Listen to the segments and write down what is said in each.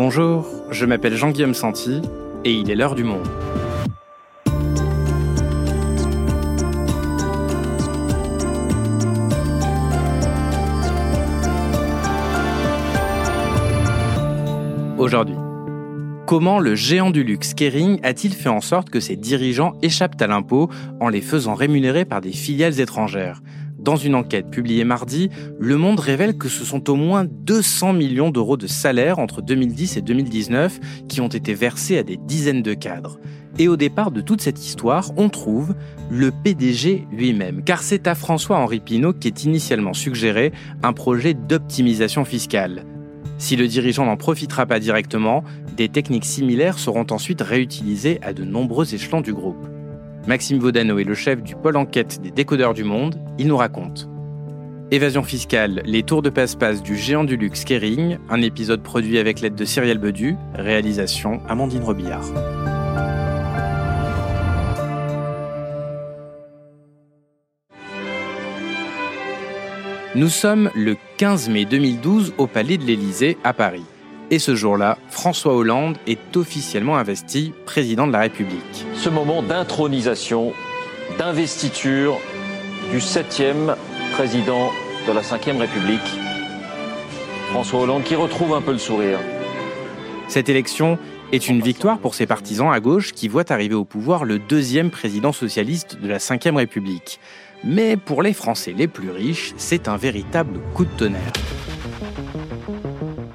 Bonjour, je m'appelle Jean-Guillaume Santi et il est l'heure du monde. Aujourd'hui, comment le géant du luxe Kering a-t-il fait en sorte que ses dirigeants échappent à l'impôt en les faisant rémunérer par des filiales étrangères? Dans une enquête publiée mardi, Le Monde révèle que ce sont au moins 200 millions d'euros de salaire entre 2010 et 2019 qui ont été versés à des dizaines de cadres. Et au départ de toute cette histoire, on trouve le PDG lui-même, car c'est à François-Henri Pinault qu'est initialement suggéré un projet d'optimisation fiscale. Si le dirigeant n'en profitera pas directement, des techniques similaires seront ensuite réutilisées à de nombreux échelons du groupe. Maxime Vaudano est le chef du pôle enquête des décodeurs du monde. Il nous raconte. Évasion fiscale, les tours de passe-passe du géant du luxe Kering, un épisode produit avec l'aide de Cyrielle Bedu, réalisation Amandine Robillard. Nous sommes le 15 mai 2012 au Palais de l'Élysée à Paris. Et ce jour-là, François Hollande est officiellement investi président de la République. Ce moment d'intronisation, d'investiture du septième président de la Ve République, François Hollande, qui retrouve un peu le sourire. Cette élection est une victoire pour ses partisans à gauche qui voient arriver au pouvoir le deuxième président socialiste de la Ve République. Mais pour les Français les plus riches, c'est un véritable coup de tonnerre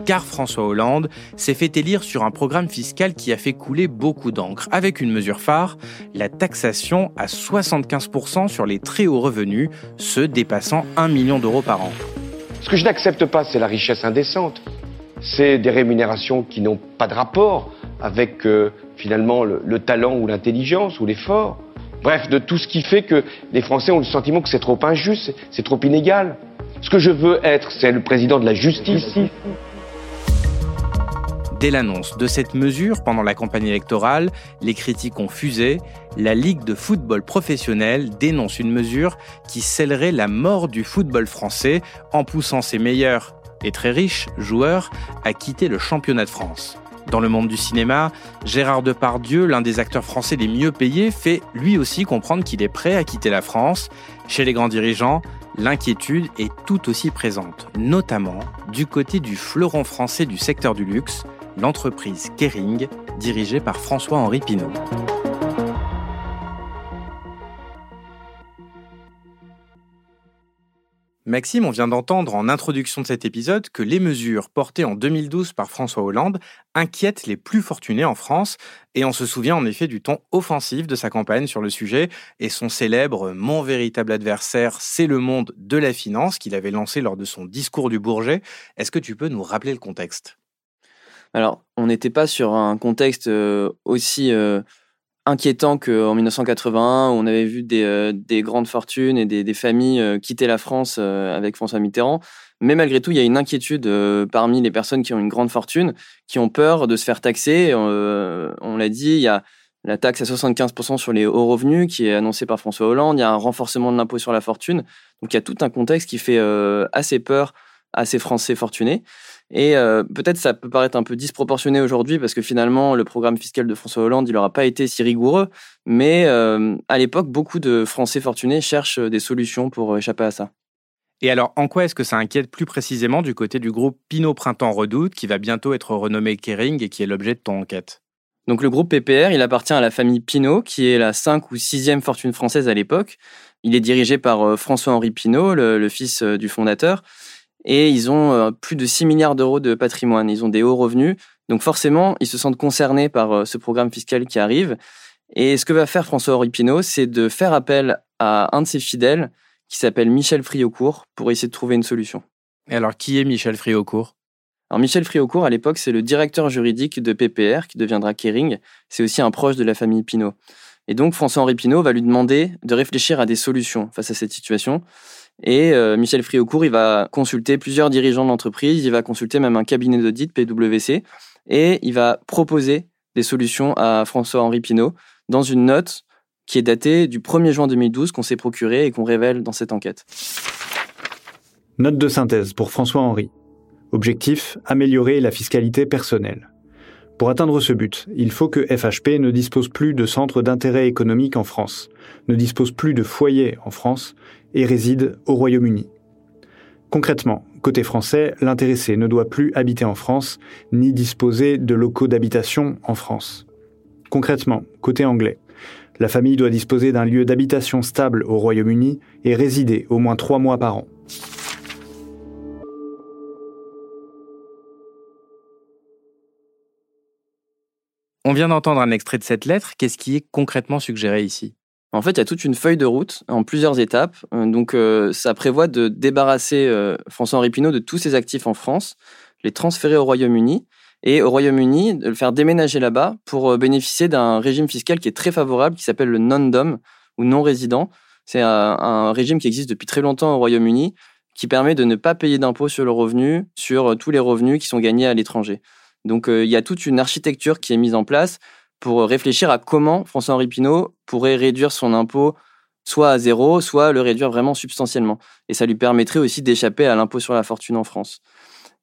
car François Hollande s'est fait élire sur un programme fiscal qui a fait couler beaucoup d'encre, avec une mesure phare, la taxation à 75% sur les très hauts revenus, ceux dépassant 1 million d'euros par an. Ce que je n'accepte pas, c'est la richesse indécente. C'est des rémunérations qui n'ont pas de rapport avec euh, finalement le, le talent ou l'intelligence ou l'effort. Bref, de tout ce qui fait que les Français ont le sentiment que c'est trop injuste, c'est trop inégal. Ce que je veux être, c'est le président de la justice. Dès l'annonce de cette mesure pendant la campagne électorale, les critiques ont fusé. La Ligue de football professionnel dénonce une mesure qui scellerait la mort du football français en poussant ses meilleurs et très riches joueurs à quitter le championnat de France. Dans le monde du cinéma, Gérard Depardieu, l'un des acteurs français les mieux payés, fait lui aussi comprendre qu'il est prêt à quitter la France. Chez les grands dirigeants, l'inquiétude est tout aussi présente, notamment du côté du fleuron français du secteur du luxe, l'entreprise Kering, dirigée par François-Henri Pinault. Maxime, on vient d'entendre en introduction de cet épisode que les mesures portées en 2012 par François Hollande inquiètent les plus fortunés en France, et on se souvient en effet du ton offensif de sa campagne sur le sujet et son célèbre Mon véritable adversaire, c'est le monde de la finance qu'il avait lancé lors de son discours du Bourget. Est-ce que tu peux nous rappeler le contexte? Alors, on n'était pas sur un contexte euh, aussi euh, inquiétant qu'en 1981, où on avait vu des, euh, grandes fortunes et des, familles quitter la France avec François Mitterrand. Mais malgré tout, il y a une inquiétude parmi les personnes qui ont une grande fortune, qui ont peur de se faire taxer. on l'a dit, il y a la taxe à 75% sur les hauts revenus qui est annoncée par François Hollande. Il y a un renforcement de l'impôt sur la fortune. Donc il y a tout un contexte qui fait assez peur à ces Français fortunés. Et euh, peut-être ça peut paraître un peu disproportionné aujourd'hui parce que finalement le programme fiscal de François Hollande il n'aura pas été si rigoureux, mais euh, à l'époque beaucoup de Français fortunés cherchent des solutions pour échapper à ça. Et alors, en quoi est-ce que ça inquiète plus précisément du côté du groupe Pinot Printemps Redoute, qui va bientôt être renommé Kering et qui est l'objet de ton enquête? Donc, le groupe PPR, il appartient à la famille Pinot, qui est la 5 ou 6e fortune française à l'époque. Il est dirigé par euh, François-Henri Pinot, le, fils du fondateur et ils ont euh, plus de 6 milliards d'euros de patrimoine. Ils ont des hauts revenus. Donc forcément, ils se sentent concernés par euh, ce programme fiscal qui arrive. Et ce que va faire François-Henri Pinault, c'est de faire appel à un de ses fidèles qui s'appelle Michel Friocourt pour essayer de trouver une solution. Et alors, qui est Michel Friocourt alors Michel Friocourt, à l'époque, c'est le directeur juridique de PPR, qui deviendra Kering. C'est aussi un proche de la famille Pinault. Et donc François-Henri Pinault va lui demander de réfléchir à des solutions face à cette situation. Et euh, Michel Friocourt, il va consulter plusieurs dirigeants de l'entreprise, il va consulter même un cabinet d'audit, PwC, et il va proposer des solutions à François-Henri Pinault dans une note qui est datée du 1er juin 2012 qu'on s'est procurée et qu'on révèle dans cette enquête. Note de synthèse pour François-Henri. Objectif, améliorer la fiscalité personnelle. Pour atteindre ce but, il faut que FHP ne dispose plus de centres d'intérêt économique en France, ne dispose plus de foyers en France et réside au Royaume-Uni. Concrètement, côté français, l'intéressé ne doit plus habiter en France ni disposer de locaux d'habitation en France. Concrètement, côté anglais, la famille doit disposer d'un lieu d'habitation stable au Royaume-Uni et résider au moins trois mois par an. On vient d'entendre un extrait de cette lettre. Qu'est-ce qui est concrètement suggéré ici? En fait, il y a toute une feuille de route en plusieurs étapes. Euh, donc, euh, ça prévoit de débarrasser euh, François-Henri Pinault de tous ses actifs en France, les transférer au Royaume-Uni et au Royaume-Uni de le faire déménager là-bas pour bénéficier d'un régime fiscal qui est très favorable, qui s'appelle le non-dom ou non-résident. C'est un, régime qui existe depuis très longtemps au Royaume-Uni, qui permet de ne pas payer d'impôts sur le revenu, sur tous les revenus qui sont gagnés à l'étranger. Donc il y a toute une architecture qui est mise en place pour réfléchir à comment François-Henri Pinault pourrait réduire son impôt soit à zéro, soit le réduire vraiment substantiellement. Et ça lui permettrait aussi d'échapper à l'impôt sur la fortune en France.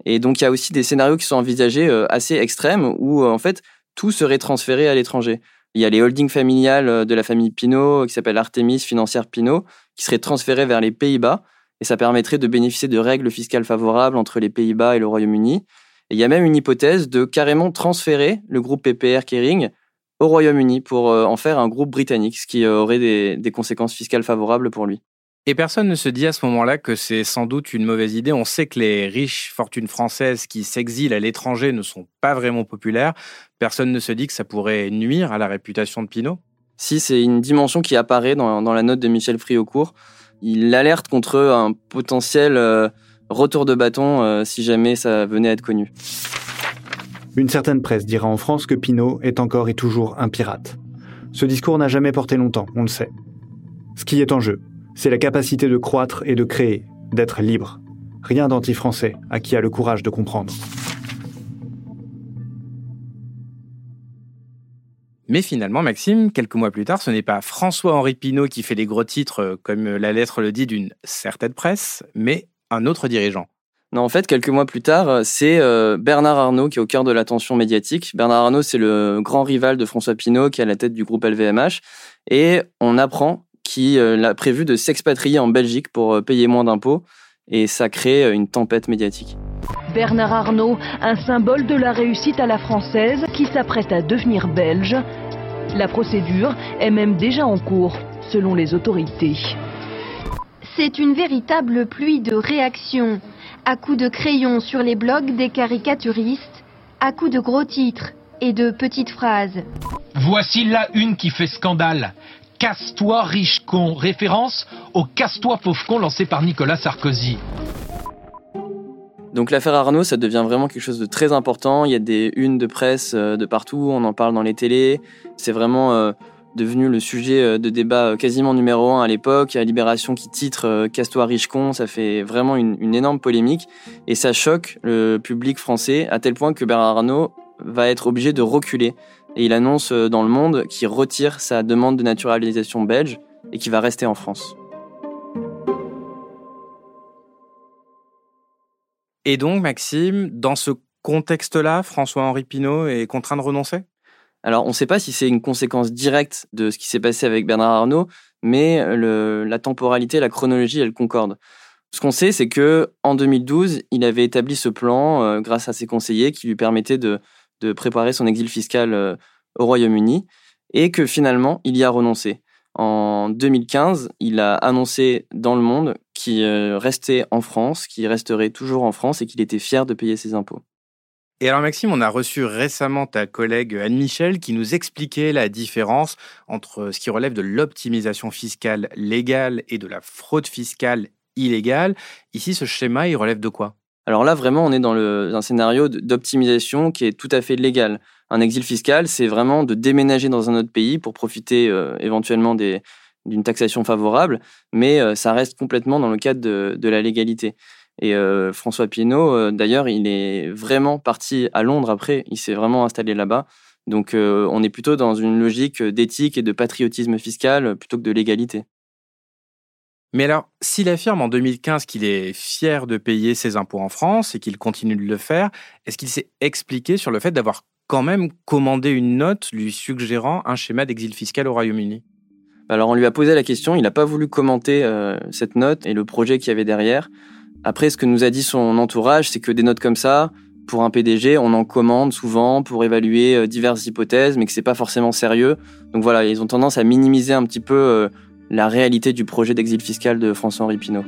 Et donc il y a aussi des scénarios qui sont envisagés euh, assez extrêmes où euh, en fait tout serait transféré à l'étranger. Il y a les holdings familiales de la famille Pinault qui s'appelle Artemis Financière Pinault qui seraient transférées vers les Pays-Bas et ça permettrait de bénéficier de règles fiscales favorables entre les Pays-Bas et le Royaume-Uni il y a même une hypothèse de carrément transférer le groupe PPR Kering au Royaume-Uni pour euh, en faire un groupe britannique, ce qui euh, aurait des, conséquences fiscales favorables pour lui. Et personne ne se dit à ce moment-là que c'est sans doute une mauvaise idée. On sait que les riches fortunes françaises qui s'exilent à l'étranger ne sont pas vraiment populaires. Personne ne se dit que ça pourrait nuire à la réputation de Pinot Si, c'est une dimension qui apparaît dans, la note de Michel Friocourt. Il alerte contre un potentiel... Euh, retour de bâton euh, si jamais ça venait à être connu. Une certaine presse dira en France que Pinault est encore et toujours un pirate. Ce discours n'a jamais porté longtemps, on le sait. Ce qui est en jeu, c'est la capacité de croître et de créer, d'être libre. Rien d'anti-français à qui a le courage de comprendre. Mais finalement, Maxime, quelques mois plus tard, ce n'est pas François-Henri Pinault qui fait les gros titres, euh, comme la lettre le dit, d'une certaine presse, mais un autre dirigeant. Non, en fait, quelques mois plus tard, euh, c'est euh, Bernard Arnault qui est au cœur de l'attention médiatique. Bernard Arnault, c'est le grand rival de François Pinault qui est à la tête du groupe LVMH. Et on apprend qu'il euh, a prévu de s'expatrier en Belgique pour payer moins d'impôts. Et ça crée une tempête médiatique. Bernard Arnault, un symbole de la réussite à la française qui s'apprête à devenir belge. La procédure est même déjà en cours, selon les autorités. C'est une véritable pluie de réactions, à coups de crayon sur les blogs des caricaturistes, à coups de gros titres et de petites phrases. Voici la une qui fait scandale. Casse-toi riche con, référence au Casse-toi pauvre con lancé par Nicolas Sarkozy. Donc l'affaire Arnaud, ça devient vraiment quelque chose de très important. Il y a des unes de presse euh, de partout, on en parle dans les télés. C'est vraiment euh, devenu le sujet euh, de débat euh, quasiment numéro un à l'époque. Il y a Libération qui titre euh, Casse-toi riche con, ça fait vraiment une, énorme polémique et ça choque le public français à tel point que Bernard Arnault va être obligé de reculer et il annonce dans le monde qu'il retire sa demande de naturalisation belge et qu'il va rester en France. Et donc, Maxime, dans ce contexte-là, François-Henri Pinault est contraint de renoncer? Alors, on ne sait pas si c'est une conséquence directe de ce qui s'est passé avec Bernard Arnault, mais la temporalité, la chronologie, elle concorde. Ce qu'on sait, c'est que en 2012, il avait établi ce plan euh, grâce à ses conseillers qui lui permettaient de, préparer son exil fiscal euh, au Royaume-Uni et que finalement, il y a renoncé. En 2015, il a annoncé dans le monde qu'il euh, restait en France, qu'il resterait toujours en France et qu'il était fier de payer ses impôts. Et alors Maxime, on a reçu récemment ta collègue Anne Michel qui nous expliquait la différence entre ce qui relève de l'optimisation fiscale légale et de la fraude fiscale illégale. Ici, ce schéma, il relève de quoi? Alors là, vraiment, on est dans un scénario d'optimisation qui est tout à fait légal. Un exil fiscal, c'est vraiment de déménager dans un autre pays pour profiter euh, éventuellement d'une taxation favorable, mais euh, ça reste complètement dans le cadre de la légalité. Et euh, François Pinault, euh, d'ailleurs, il est vraiment parti à Londres après. Il s'est vraiment installé là-bas. Donc, euh, on est plutôt dans une logique d'éthique et de patriotisme fiscal plutôt que de légalité. Mais alors, s'il affirme en 2015 qu'il est fier de payer ses impôts en France et qu'il continue de le faire, est-ce qu'il s'est expliqué sur le fait d'avoir quand même commandé une note lui suggérant un schéma d'exil fiscal au Royaume-Uni? Alors on lui a posé la question, il n'a pas voulu commenter cette note et le projet qu'il y avait derrière. Après, ce que nous a dit son entourage, c'est que des notes comme ça, pour un PDG, on en commande souvent pour évaluer euh, diverses hypothèses, mais que c'est pas forcément sérieux. Donc voilà, ils ont tendance à minimiser un petit peu euh, la réalité du projet d'exil fiscal de François-Henri Pinault.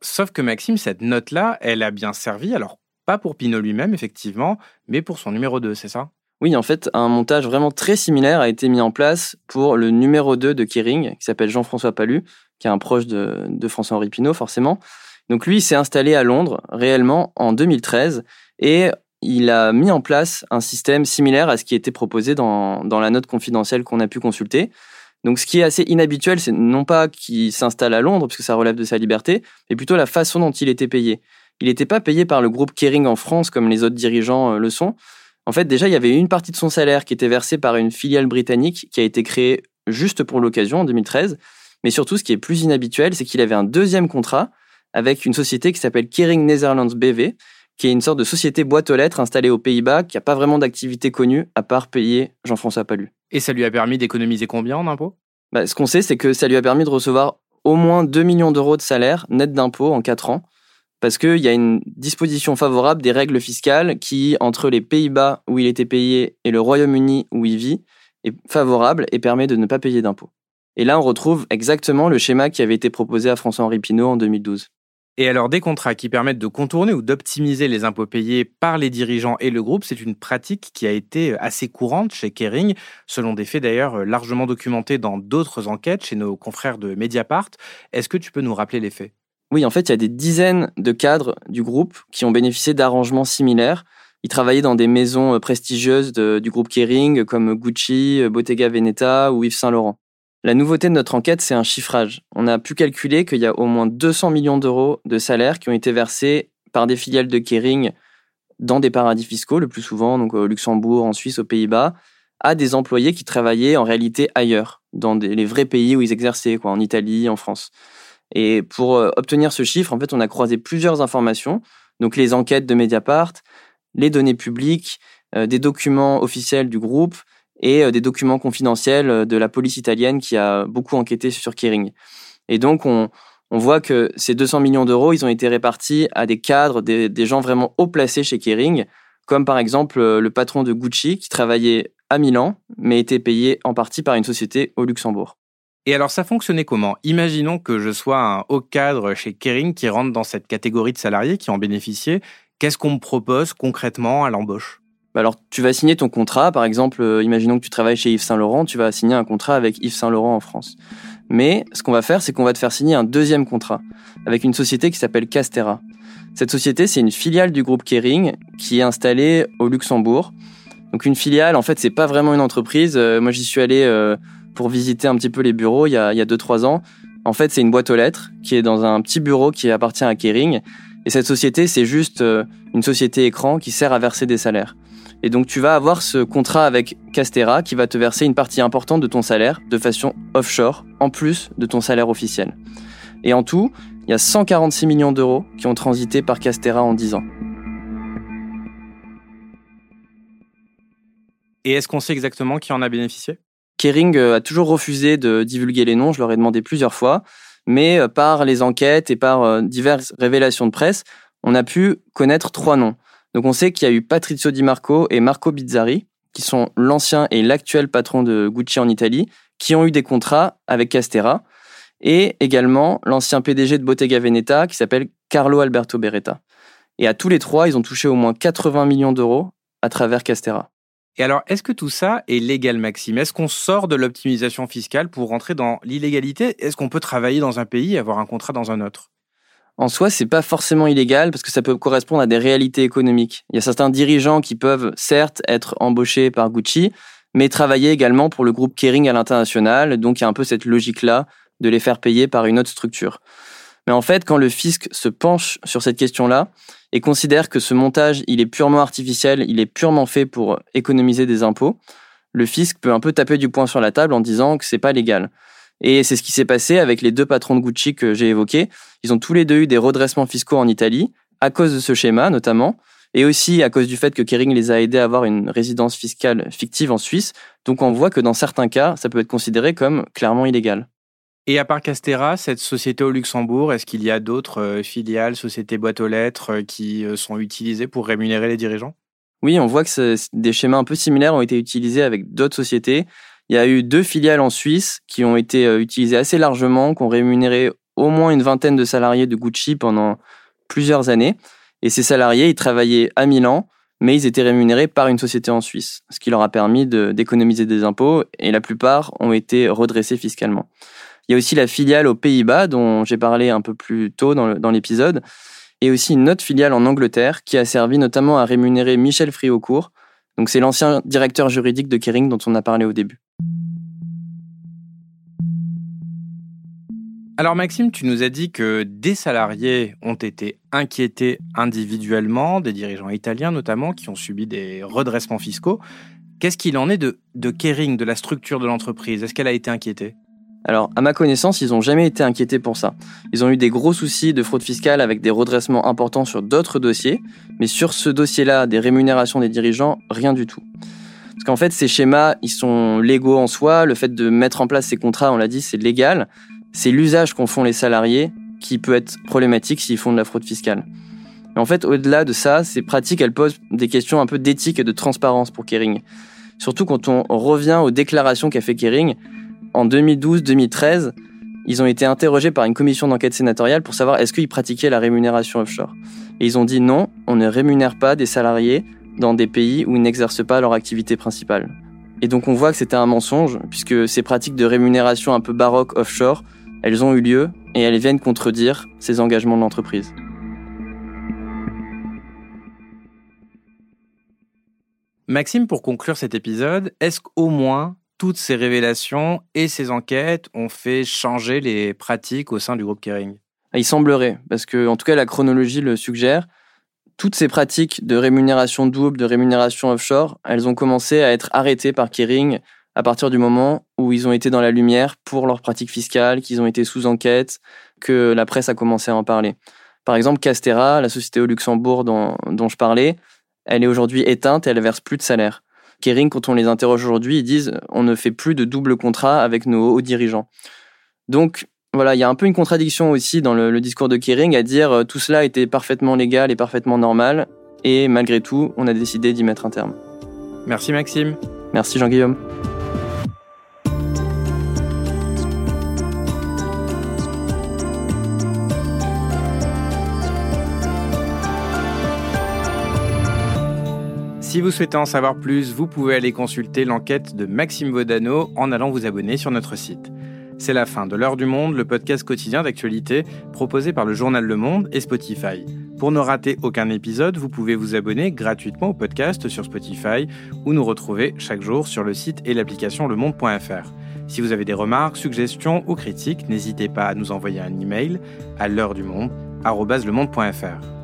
Sauf que Maxime, cette note-là, elle a bien servi, alors pas pour Pinault lui-même, effectivement, mais pour son numéro 2, c'est ça? Oui, en fait, un montage vraiment très similaire a été mis en place pour le numéro 2 de Kering, qui s'appelle Jean-François Palu, qui est un proche de, François-Henri Pinault, forcément. Donc lui, il s'est installé à Londres, réellement, en 2013, et il a mis en place un système similaire à ce qui était proposé dans, dans la note confidentielle qu'on a pu consulter. Donc ce qui est assez inhabituel, c'est non pas qu'il s'installe à Londres, parce que ça relève de sa liberté, mais plutôt la façon dont il était payé. Il n'était pas payé par le groupe Kering en France comme les autres dirigeants euh, le sont. En fait, déjà, il y avait une partie de son salaire qui était versée par une filiale britannique qui a été créée juste pour l'occasion en 2013. Mais surtout, ce qui est plus inhabituel, c'est qu'il avait un deuxième contrat avec une société qui s'appelle Kering Netherlands BV, qui est une sorte de société boîte aux lettres installée aux Pays-Bas, qui n'a pas vraiment d'activité connue à part payer Jean-François Palu. Et ça lui a permis d'économiser combien en impôts? Bah, Ce qu'on sait, c'est que ça lui a permis de recevoir au moins 2 millions d'euros de salaire net d'impôts en 4 ans, parce qu'il y a une disposition favorable des règles fiscales qui, entre les Pays-Bas où il était payé et le Royaume-Uni où il vit, est favorable et permet de ne pas payer d'impôts. Et là, on retrouve exactement le schéma qui avait été proposé à François-Henri Pinault en 2012. Et alors, des contrats qui permettent de contourner ou d'optimiser les impôts payés par les dirigeants et le groupe, c'est une pratique qui a été assez courante chez Kering, selon des faits d'ailleurs largement documentés dans d'autres enquêtes chez nos confrères de Mediapart. Est-ce que tu peux nous rappeler les faits? Oui, en fait, il y a des dizaines de cadres du groupe qui ont bénéficié d'arrangements similaires. Ils travaillaient dans des maisons prestigieuses du groupe Kering, comme Gucci, Bottega Veneta ou Yves Saint Laurent. La nouveauté de notre enquête, c'est un chiffrage. On a pu calculer qu'il y a au moins 200 millions d'euros de salaires qui ont été versés par des filiales de Kering dans des paradis fiscaux, le plus souvent, donc au Luxembourg, en Suisse, aux Pays-Bas, à des employés qui travaillaient en réalité ailleurs, dans les vrais pays où ils exerçaient, quoi, en Italie, en France. Et pour euh, obtenir ce chiffre, en fait, on a croisé plusieurs informations, donc les enquêtes de Mediapart, les données publiques, euh, des documents officiels du groupe, et euh, des documents confidentiels de la police italienne qui a beaucoup enquêté sur Kering. Et donc, on, voit que ces 200 millions d'euros, ils ont été répartis à des cadres, des, des, gens vraiment haut placés chez Kering, comme par exemple le patron de Gucci qui travaillait à Milan, mais était payé en partie par une société au Luxembourg. Et alors ça fonctionnait comment? Imaginons que je sois un haut cadre chez Kering qui rentre dans cette catégorie de salariés qui en bénéficiaient. Qu'est-ce qu'on me propose concrètement à l'embauche? Bah alors, tu vas signer ton contrat. Par exemple, euh, imaginons que tu travailles chez Yves Saint Laurent, tu vas signer un contrat avec Yves Saint Laurent en France. Mais ce qu'on va faire, c'est qu'on va te faire signer un deuxième contrat avec une société qui s'appelle Castera. Cette société, c'est une filiale du groupe Kering qui est installée au Luxembourg. Donc une filiale, en fait, c'est pas vraiment une entreprise. Euh, moi, j'y suis allé euh, pour visiter un petit peu les bureaux il y a, il y a deux, trois ans. En fait, c'est une boîte aux lettres qui est dans un petit bureau qui appartient à Kering. Et cette société, c'est juste une société écran qui sert à verser des salaires. Et donc tu vas avoir ce contrat avec Castera qui va te verser une partie importante de ton salaire de façon offshore, en plus de ton salaire officiel. Et en tout, il y a 146 millions d'euros qui ont transité par Castera en 10 ans. Et est-ce qu'on sait exactement qui en a bénéficié? Kering euh, a toujours refusé de divulguer les noms, je leur ai demandé plusieurs fois, mais euh, par les enquêtes et par euh, diverses révélations de presse, on a pu connaître trois noms. Donc on sait qu'il y a eu Patrizio Di Marco et Marco Bizzari, qui sont l'ancien et l'actuel patron de Gucci en Italie, qui ont eu des contrats avec Castera, et également l'ancien PDG de Bottega Veneta, qui s'appelle Carlo Alberto Beretta. Et à tous les trois, ils ont touché au moins 80 millions d'euros à travers Castera. Et alors, est-ce que tout ça est légal, Maxime? Est-ce qu'on sort de l'optimisation fiscale pour rentrer dans l'illégalité? Est-ce qu'on peut travailler dans un pays et avoir un contrat dans un autre? En soi, c'est pas forcément illégal parce que ça peut correspondre à des réalités économiques. Il y a certains dirigeants qui peuvent certes être embauchés par Gucci, mais travailler également pour le groupe Kering à l'international. Donc il y a un peu cette logique-là de les faire payer par une autre structure. Mais en fait, quand le fisc se penche sur cette question-là et considère que ce montage, il est purement artificiel, il est purement fait pour économiser des impôts, le fisc peut un peu taper du poing sur la table en disant que c'est pas légal. Et c'est ce qui s'est passé avec les deux patrons de Gucci que j'ai évoqués. Ils ont tous les deux eu des redressements fiscaux en Italie, à cause de ce schéma notamment, et aussi à cause du fait que Kering les a aidés à avoir une résidence fiscale fictive en Suisse. Donc on voit que dans certains cas, ça peut être considéré comme clairement illégal. Et à part Castera, cette société au Luxembourg, est-ce qu'il y a d'autres euh, filiales, sociétés boîtes aux lettres euh, qui euh, sont utilisées pour rémunérer les dirigeants? Oui, on voit que des schémas un peu similaires ont été utilisés avec d'autres sociétés. Il y a eu deux filiales en Suisse qui ont été utilisées assez largement, qui ont rémunéré au moins une vingtaine de salariés de Gucci pendant plusieurs années. Et ces salariés, ils travaillaient à Milan, mais ils étaient rémunérés par une société en Suisse, ce qui leur a permis d'économiser des impôts, et la plupart ont été redressés fiscalement. Il y a aussi la filiale aux Pays-Bas, dont j'ai parlé un peu plus tôt dans l'épisode, et aussi une autre filiale en Angleterre qui a servi notamment à rémunérer Michel Friaucourt. Donc c'est l'ancien directeur juridique de Kering dont on a parlé au début. Alors Maxime, tu nous as dit que des salariés ont été inquiétés individuellement, des dirigeants italiens notamment, qui ont subi des redressements fiscaux. Qu'est-ce qu'il en est de, de Kering, de la structure de l'entreprise? Est-ce qu'elle a été inquiétée? Alors, à ma connaissance, ils n'ont jamais été inquiétés pour ça. Ils ont eu des gros soucis de fraude fiscale avec des redressements importants sur d'autres dossiers, mais sur ce dossier-là, des rémunérations des dirigeants, rien du tout. Parce qu'en fait, ces schémas, ils sont légaux en soi. Le fait de mettre en place ces contrats, on l'a dit, c'est légal. C'est l'usage qu'en font les salariés qui peut être problématique s'ils font de la fraude fiscale. Mais en fait, au-delà de ça, ces pratiques, elles posent des questions un peu d'éthique et de transparence pour Kering. Surtout quand on revient aux déclarations qu'a fait Kering. En 2012-2013, ils ont été interrogés par une commission d'enquête sénatoriale pour savoir est-ce qu'ils pratiquaient la rémunération offshore. Et ils ont dit non, on ne rémunère pas des salariés dans des pays où ils n'exercent pas leur activité principale. Et donc on voit que c'était un mensonge, puisque ces pratiques de rémunération un peu baroque offshore, elles ont eu lieu et elles viennent contredire ces engagements de l'entreprise. Maxime, pour conclure cet épisode, est-ce qu'au moins toutes ces révélations et ces enquêtes ont fait changer les pratiques au sein du groupe Kering Il semblerait, parce que en tout cas la chronologie le suggère. Toutes ces pratiques de rémunération double, de rémunération offshore, elles ont commencé à être arrêtées par Kering à partir du moment où ils ont été dans la lumière pour leurs pratiques fiscales, qu'ils ont été sous enquête, que la presse a commencé à en parler. Par exemple, Castera, la société au Luxembourg dont, je parlais, elle est aujourd'hui éteinte et elle verse plus de salaire. Kering, quand on les interroge aujourd'hui, ils disent on ne fait plus de double contrat avec nos hauts dirigeants. Donc voilà, il y a un peu une contradiction aussi dans le, le discours de Kering à dire euh, tout cela était parfaitement légal et parfaitement normal, et malgré tout, on a décidé d'y mettre un terme. Merci Maxime. Merci Jean-Guillaume. Si vous souhaitez en savoir plus, vous pouvez aller consulter l'enquête de Maxime Vodano en allant vous abonner sur notre site. C'est la fin de L'heure du monde, le podcast quotidien d'actualité proposé par le journal Le Monde et Spotify. Pour ne rater aucun épisode, vous pouvez vous abonner gratuitement au podcast sur Spotify ou nous retrouver chaque jour sur le site et l'application lemonde.fr. Si vous avez des remarques, suggestions ou critiques, n'hésitez pas à nous envoyer un email à l'heure du monde